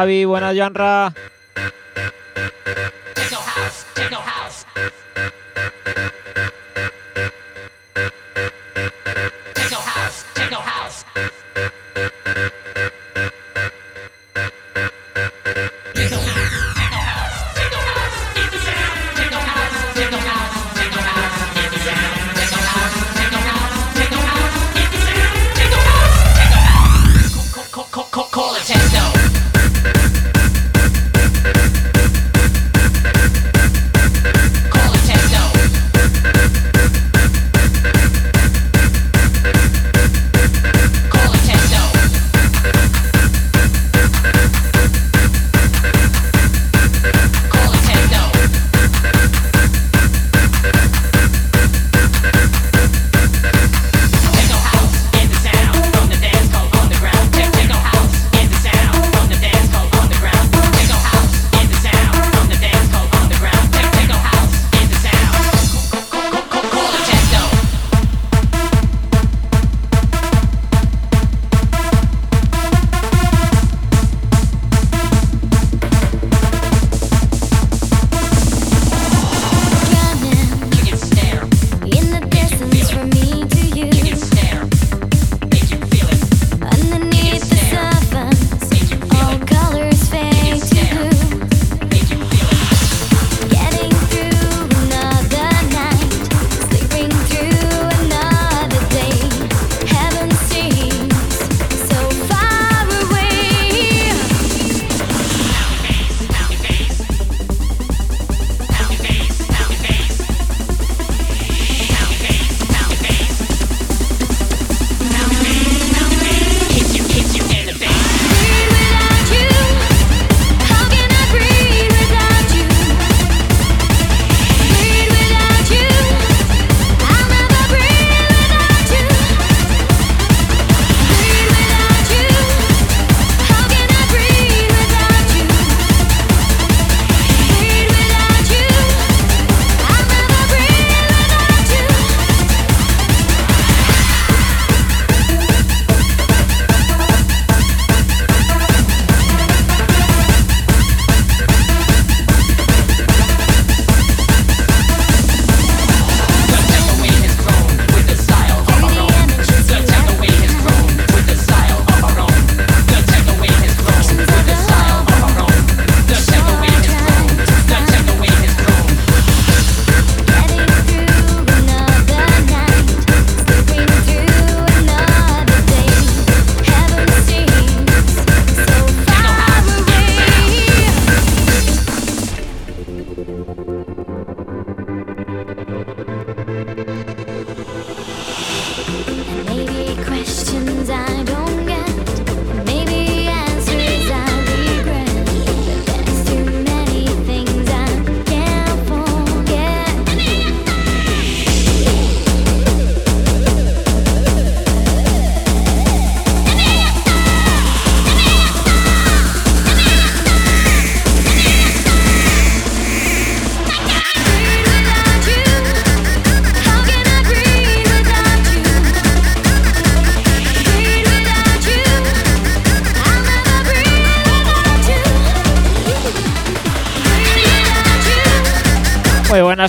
Javi, buenas Janra.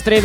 Buenas,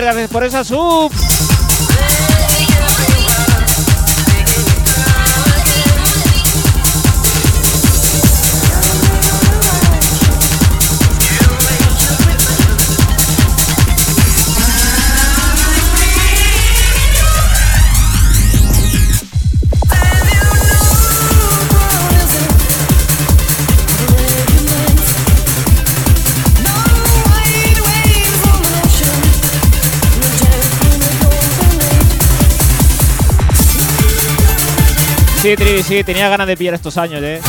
Gracias por esa sub. Sí, tenía ganas de pillar estos años, eh.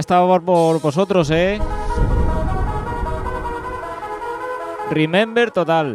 A por vosotros, ¿eh? Remember total.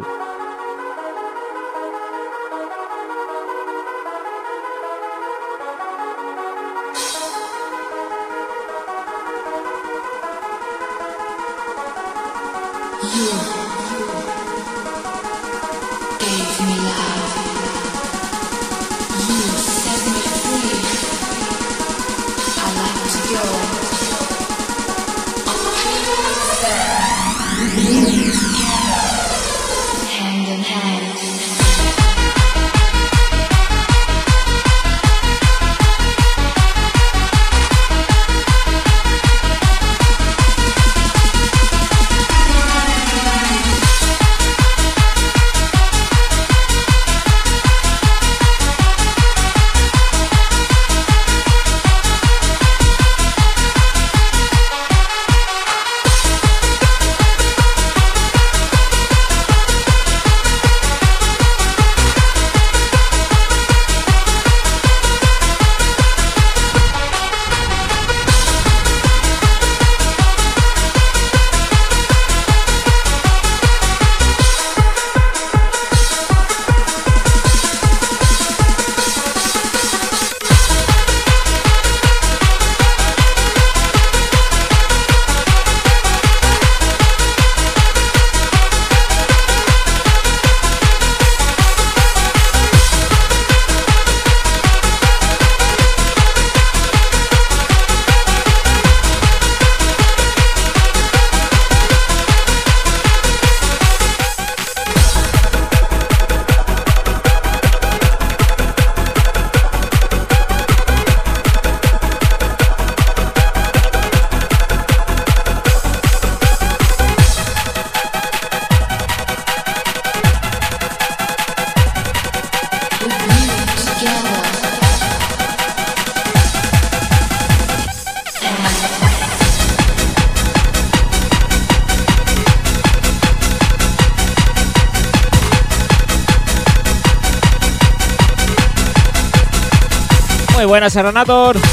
Buenas,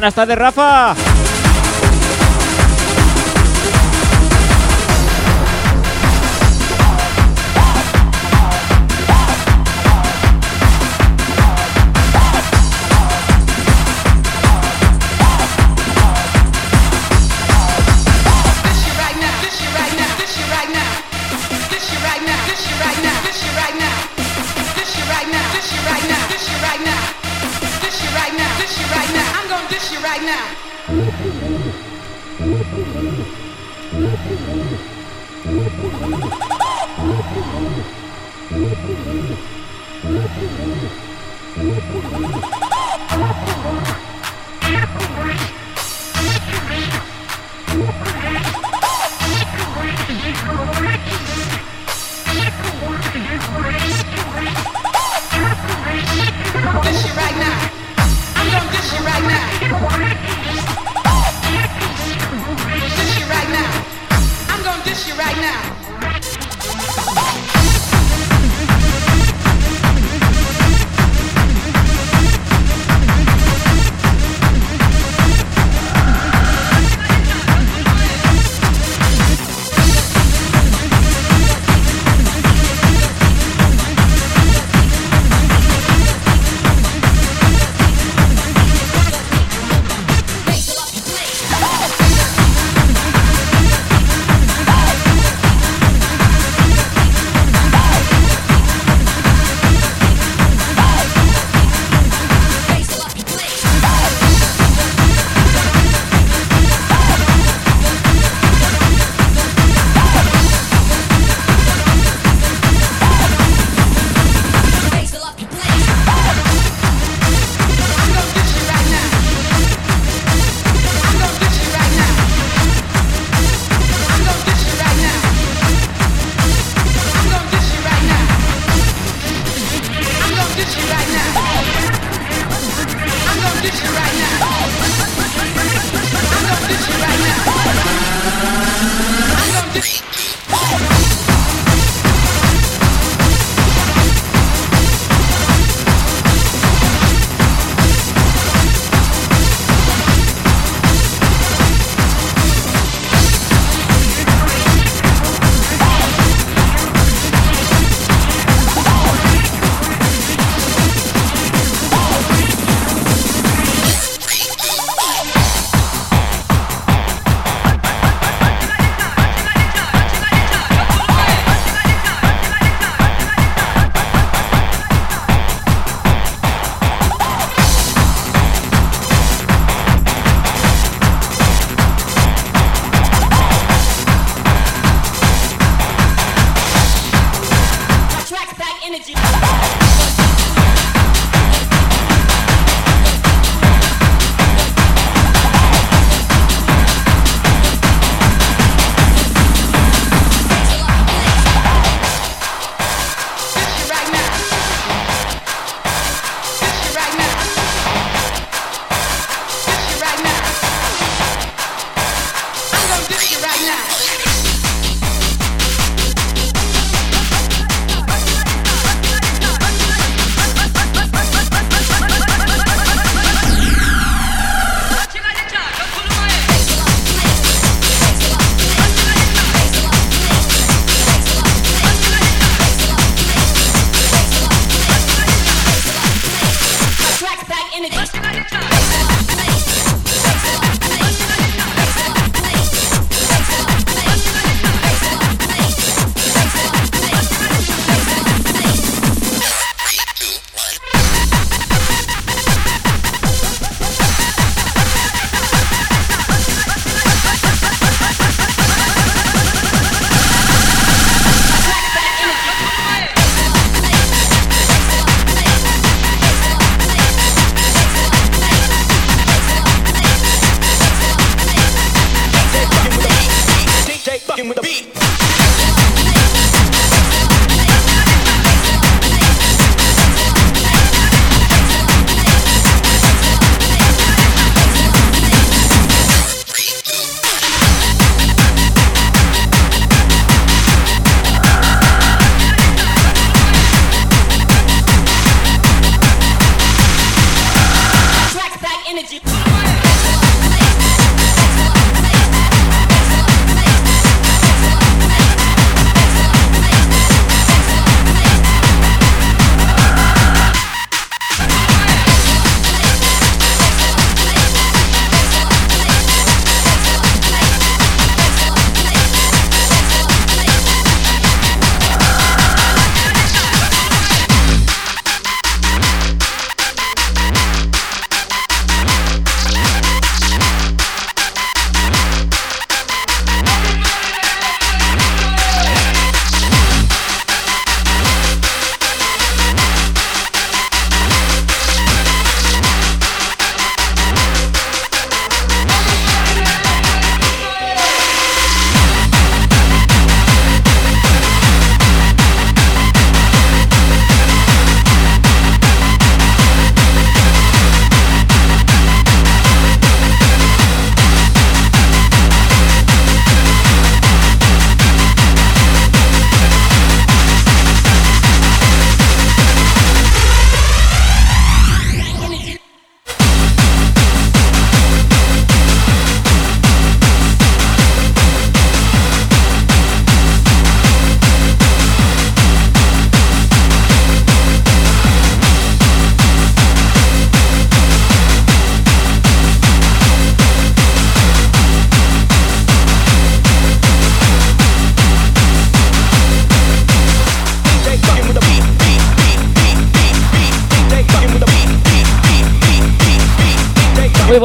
buenas tardes, Rafa.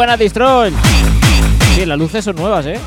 Buenas, Destroy. Sí, las luces son nuevas, ¿eh?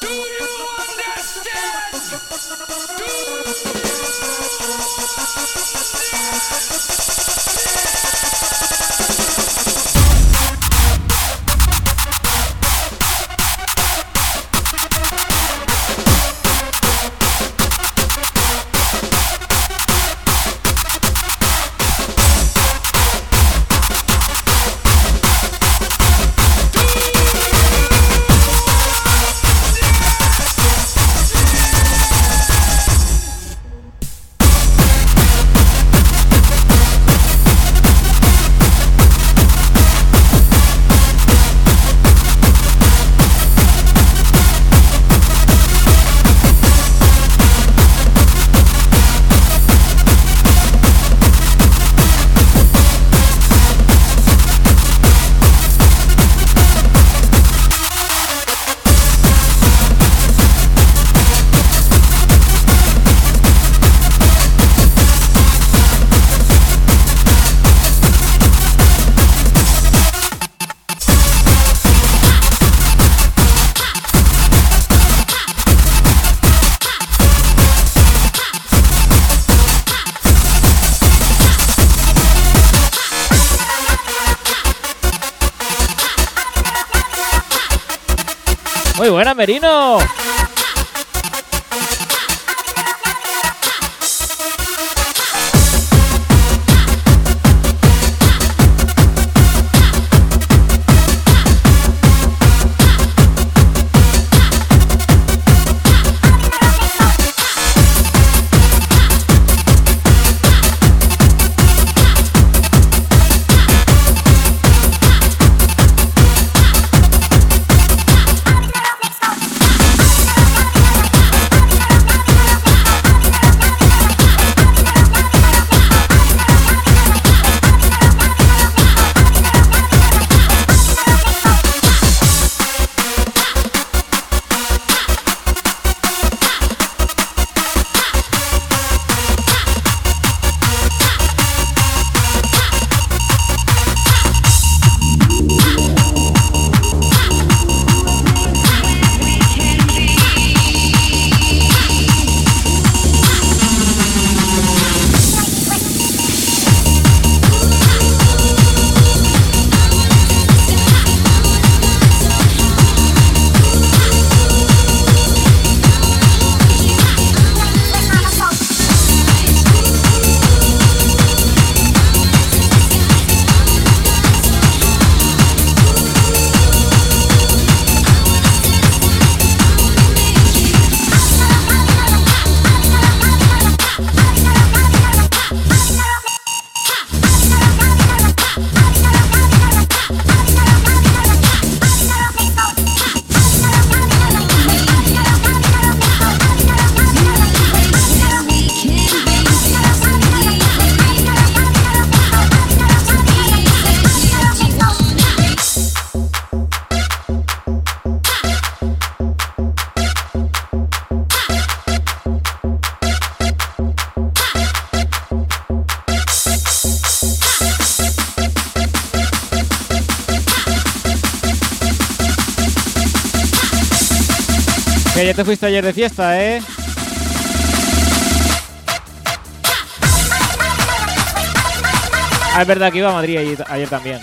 Do you understand? Do te fuiste ayer de fiesta, ¿eh? Ah, es verdad que iba a Madrid ayer también.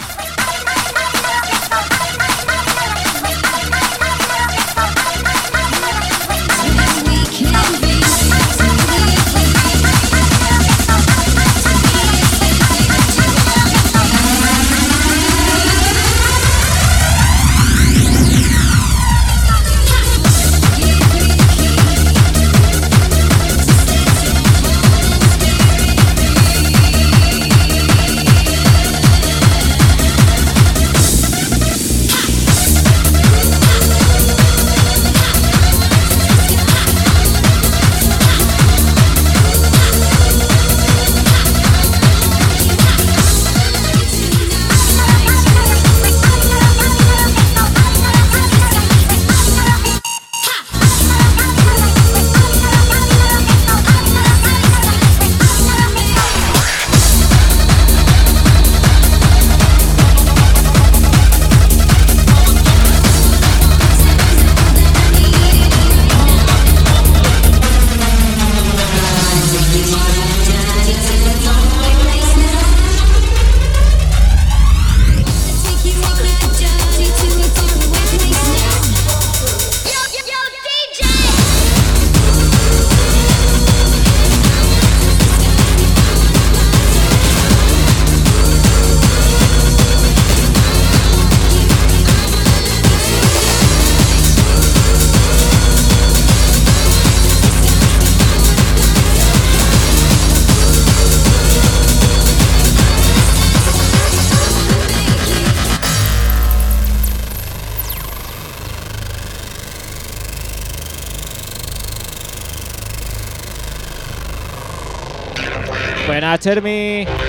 Hit me.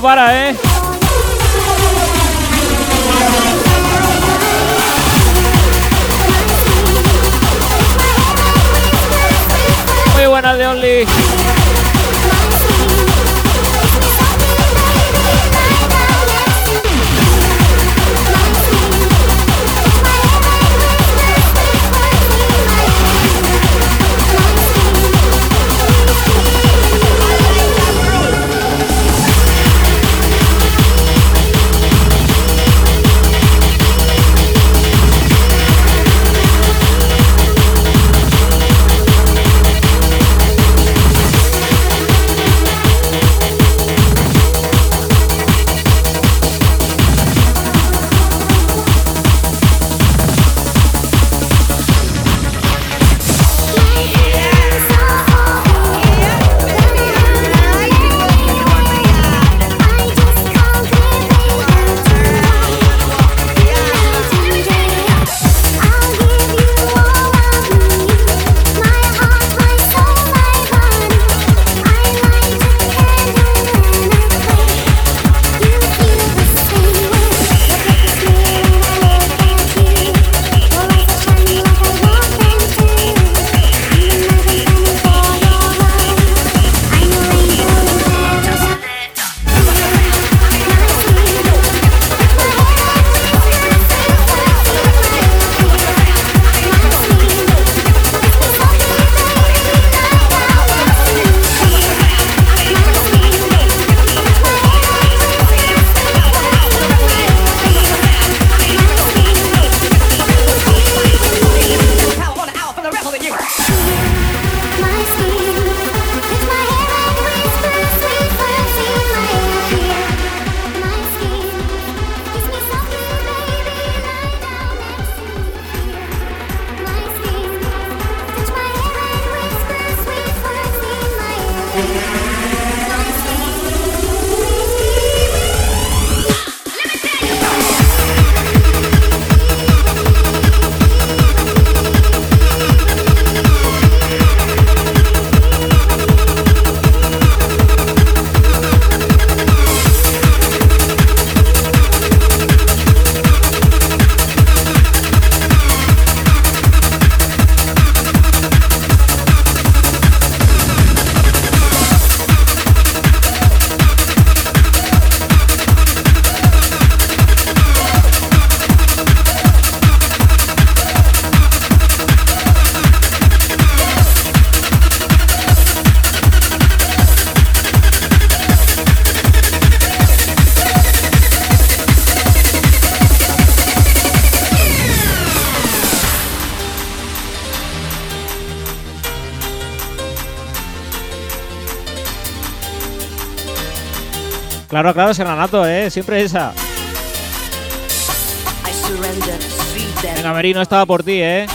Para, ¿eh? claro, Serranato, ¿eh? Siempre esa. Venga, Merino, estaba por ti, ¿eh?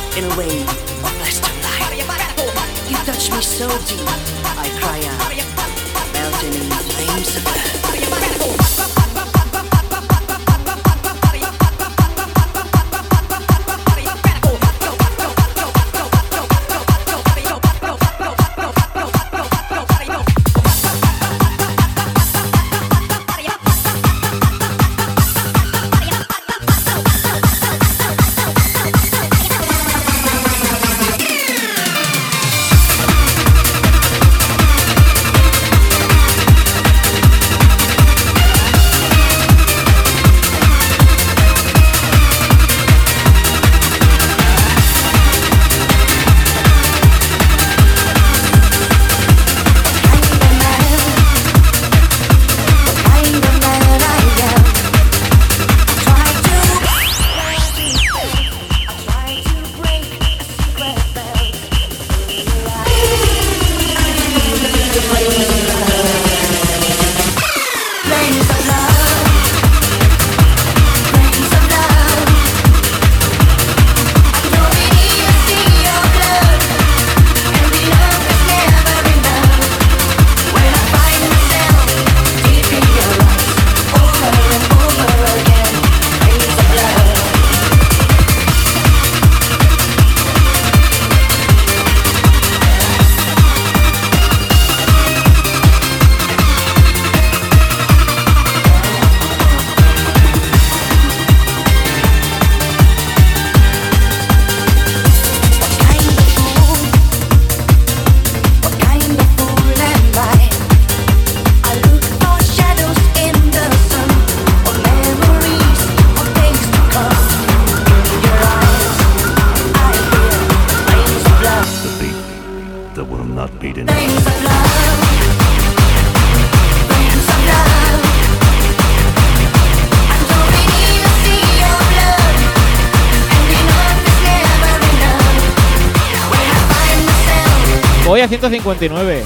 159.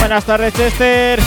Buenas tardes, Chester.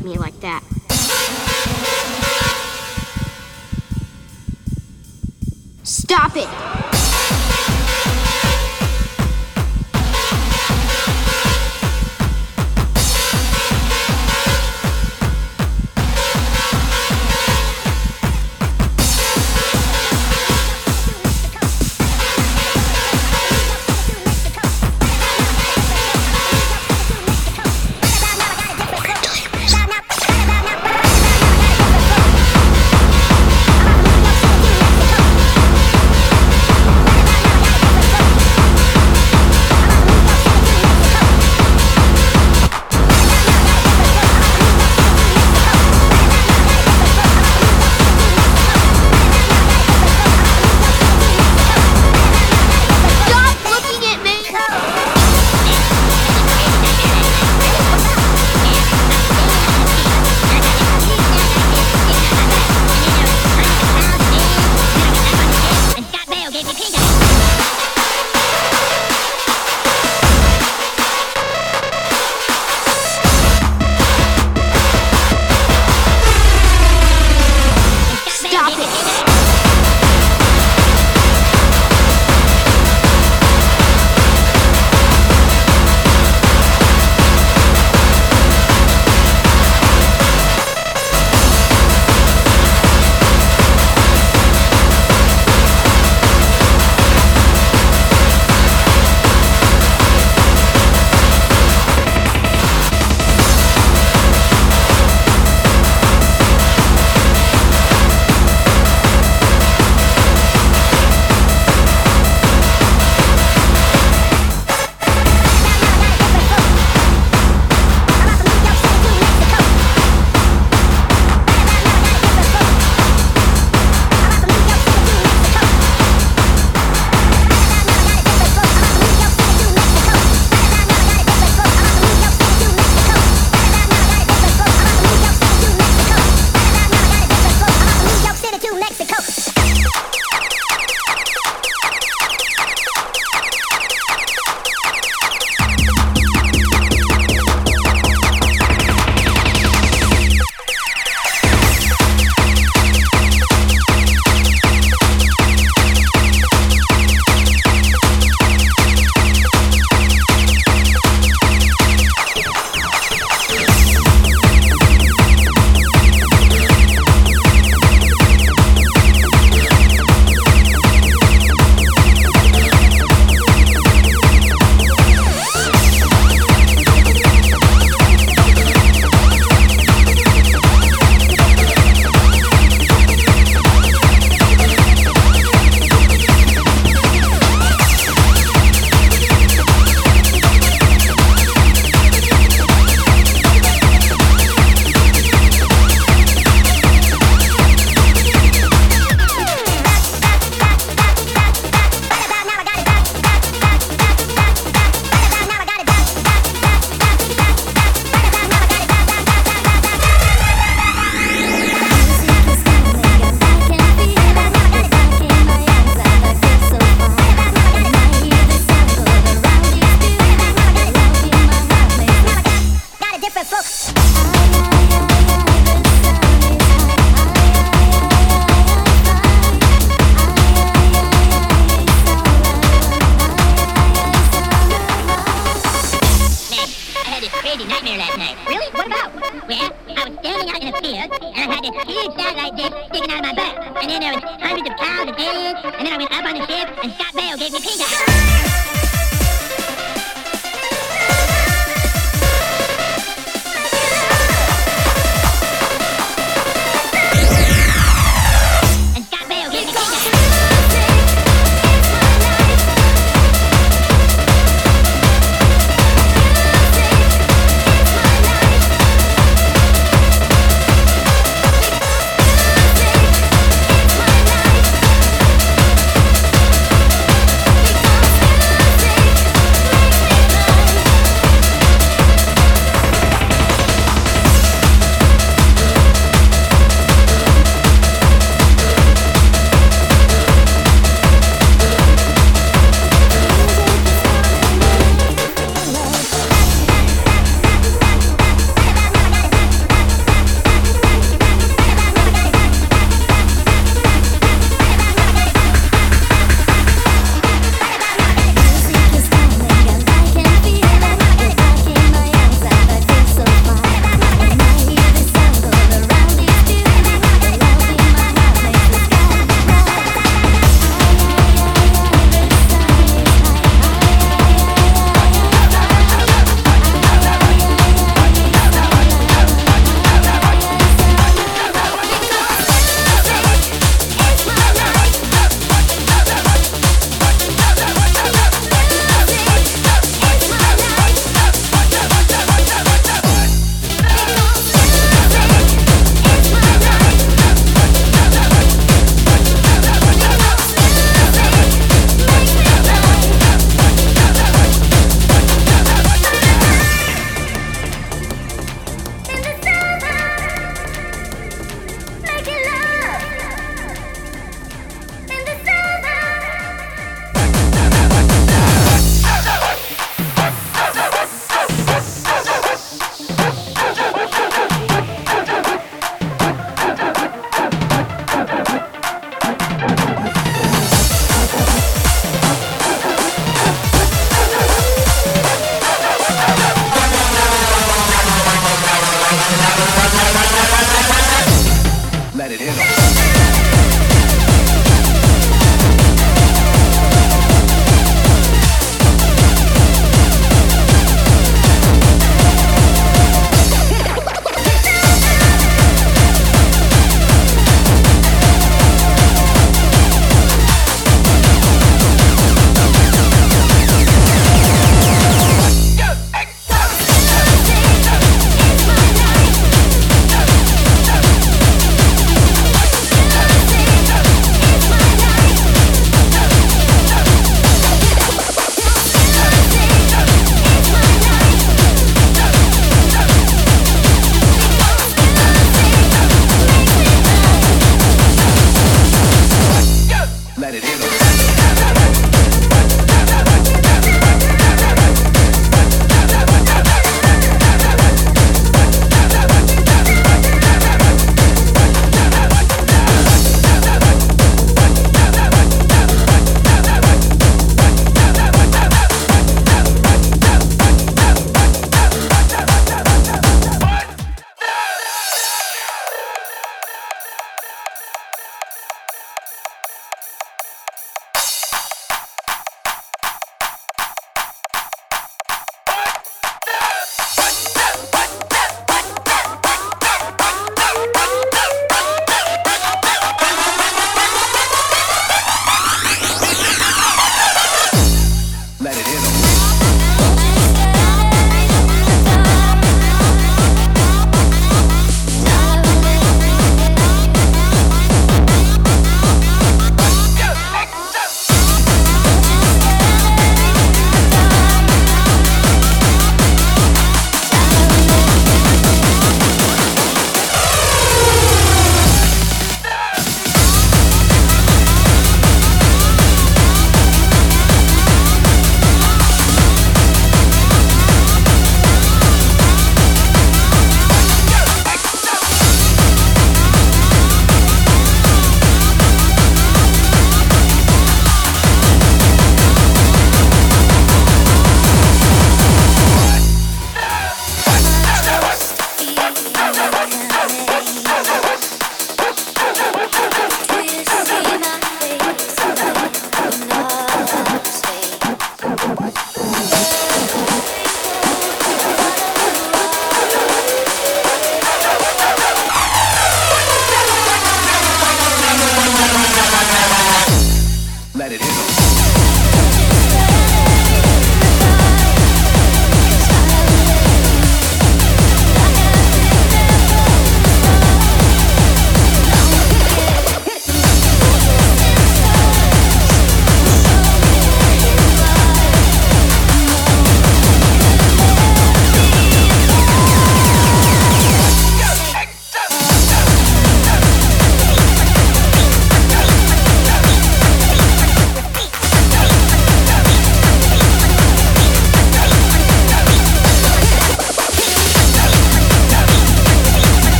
At me like that. Stop it!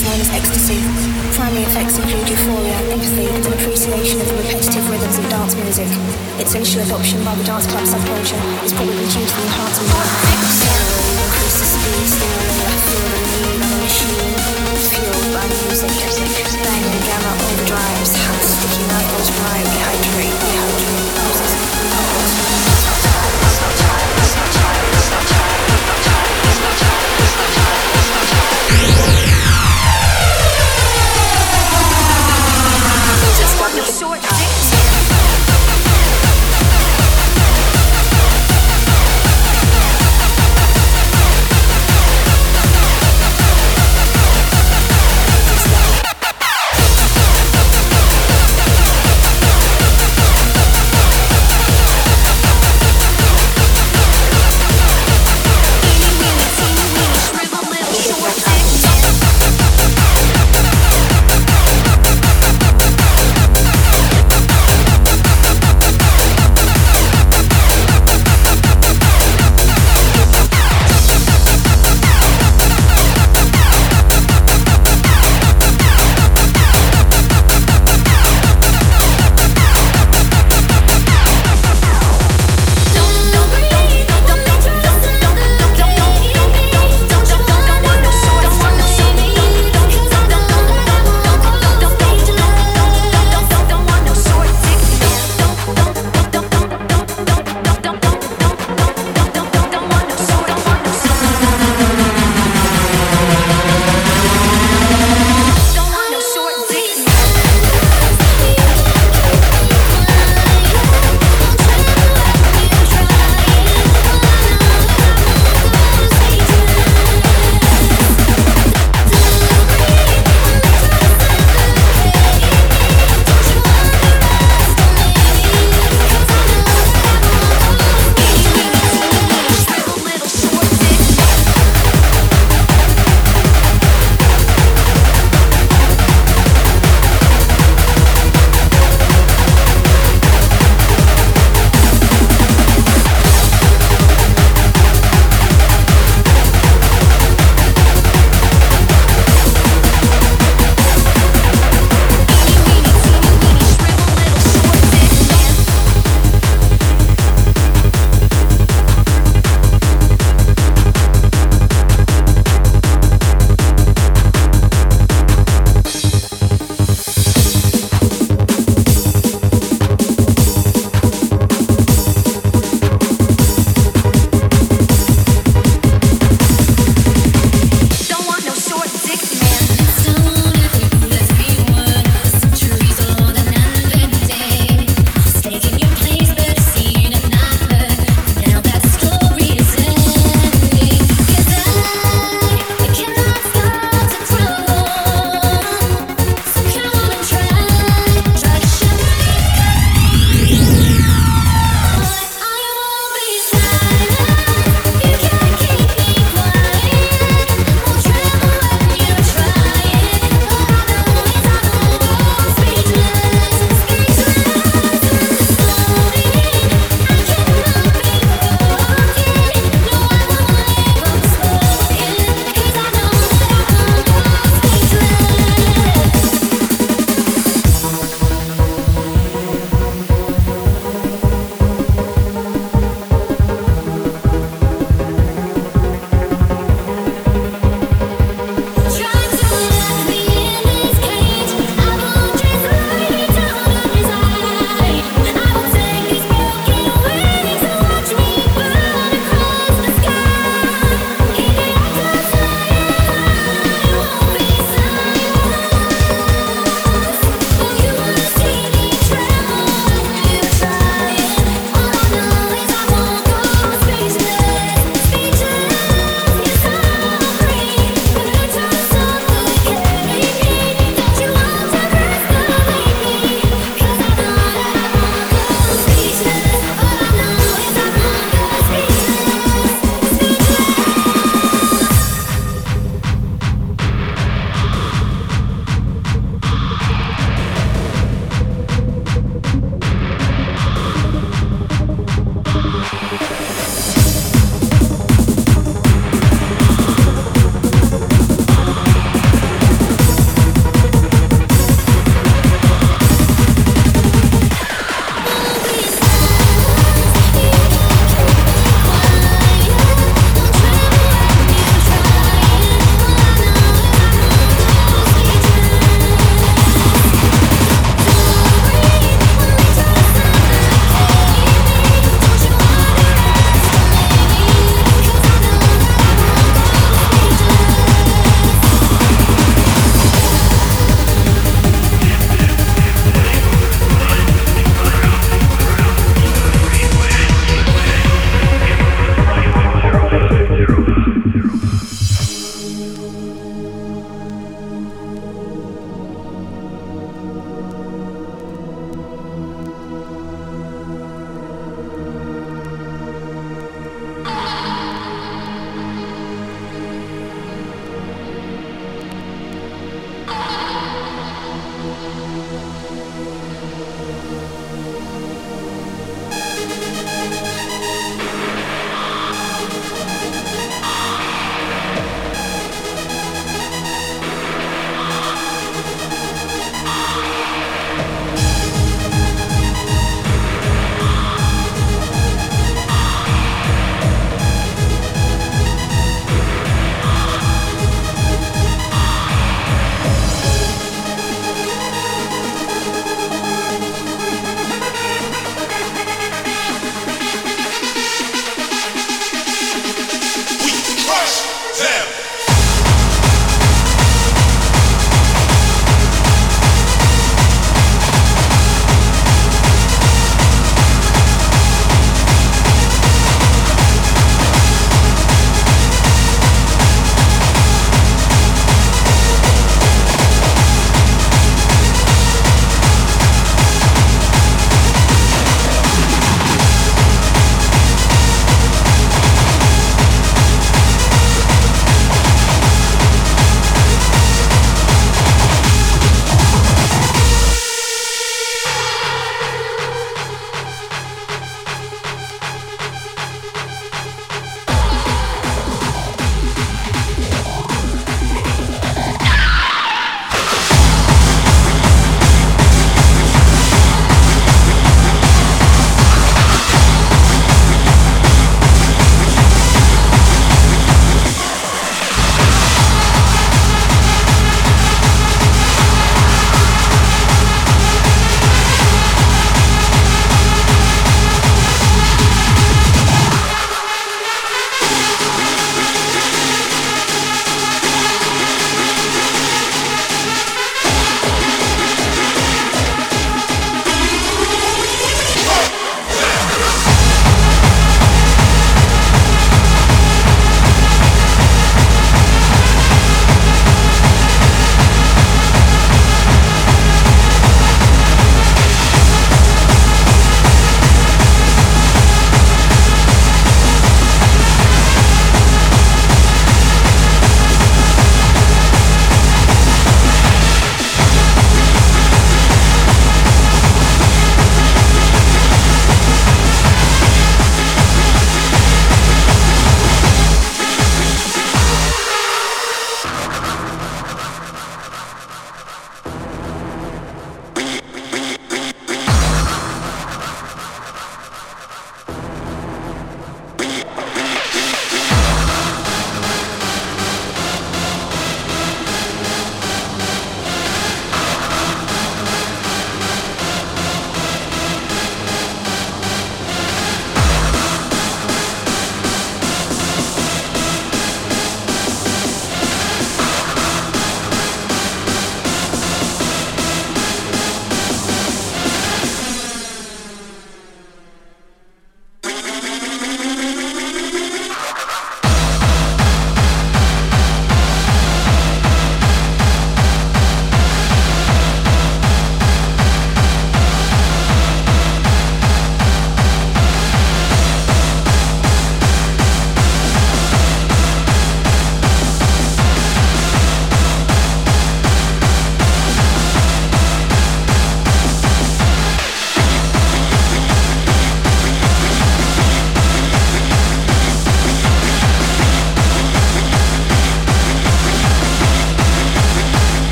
otherwise known as ecstasy. Primary effects include euphoria, empathy, and an appreciation of the repetitive rhythms of dance music. Its initial adoption by the dance club subculture is probably due to the enhancement of increases speed,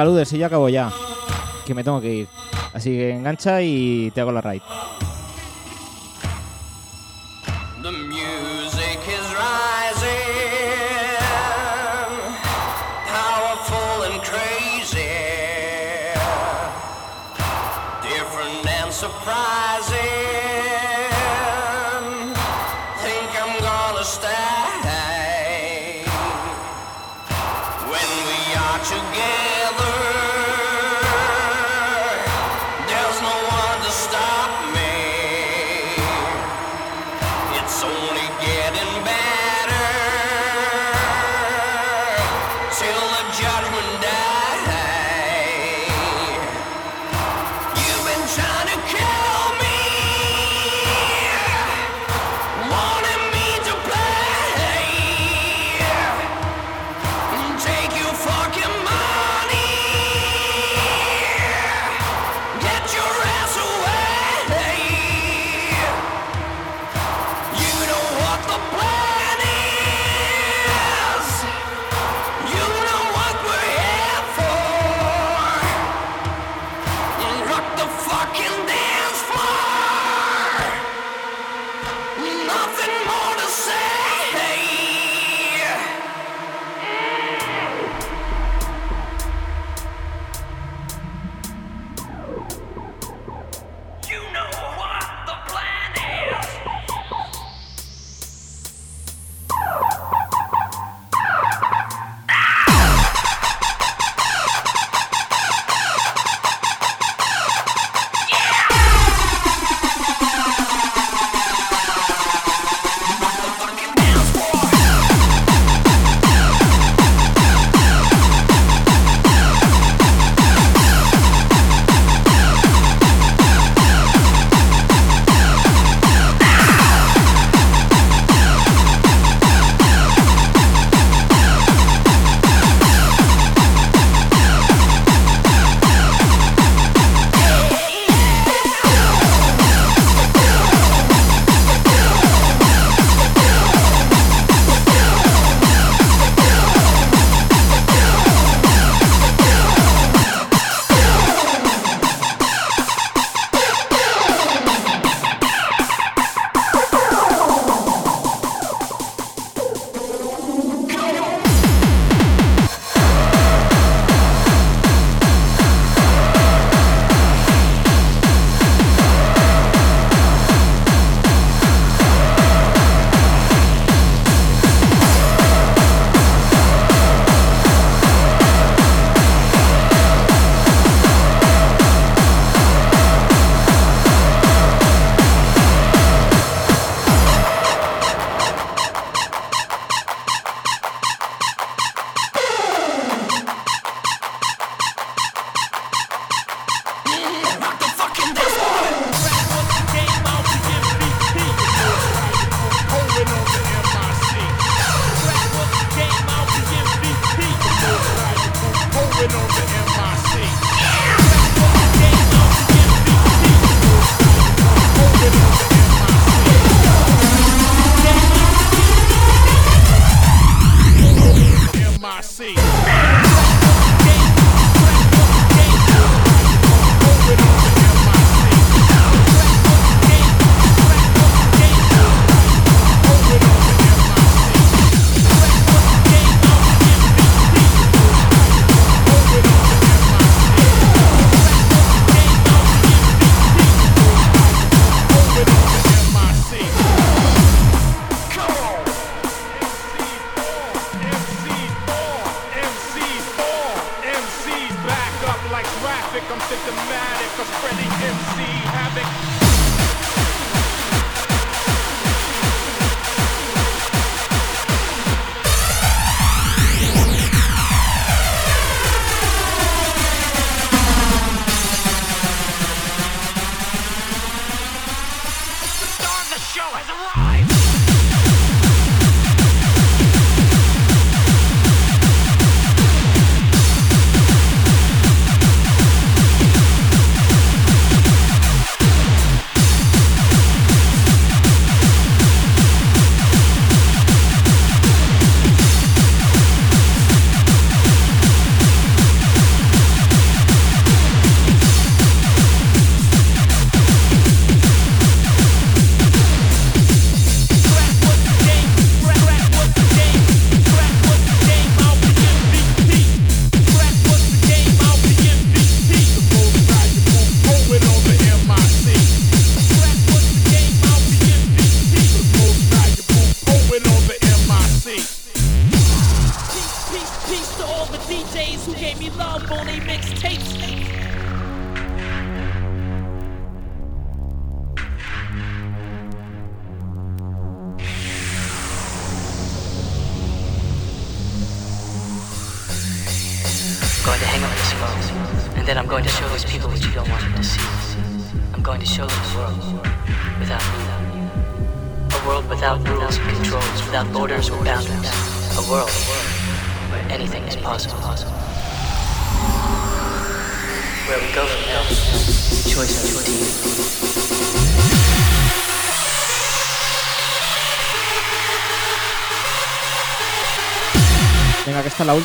Venga, Luder, si yo acabo ya, que me tengo que ir. Así que engancha y te hago la raid. Sony, yeah.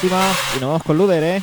Y nos vamos con Luder, ¿eh?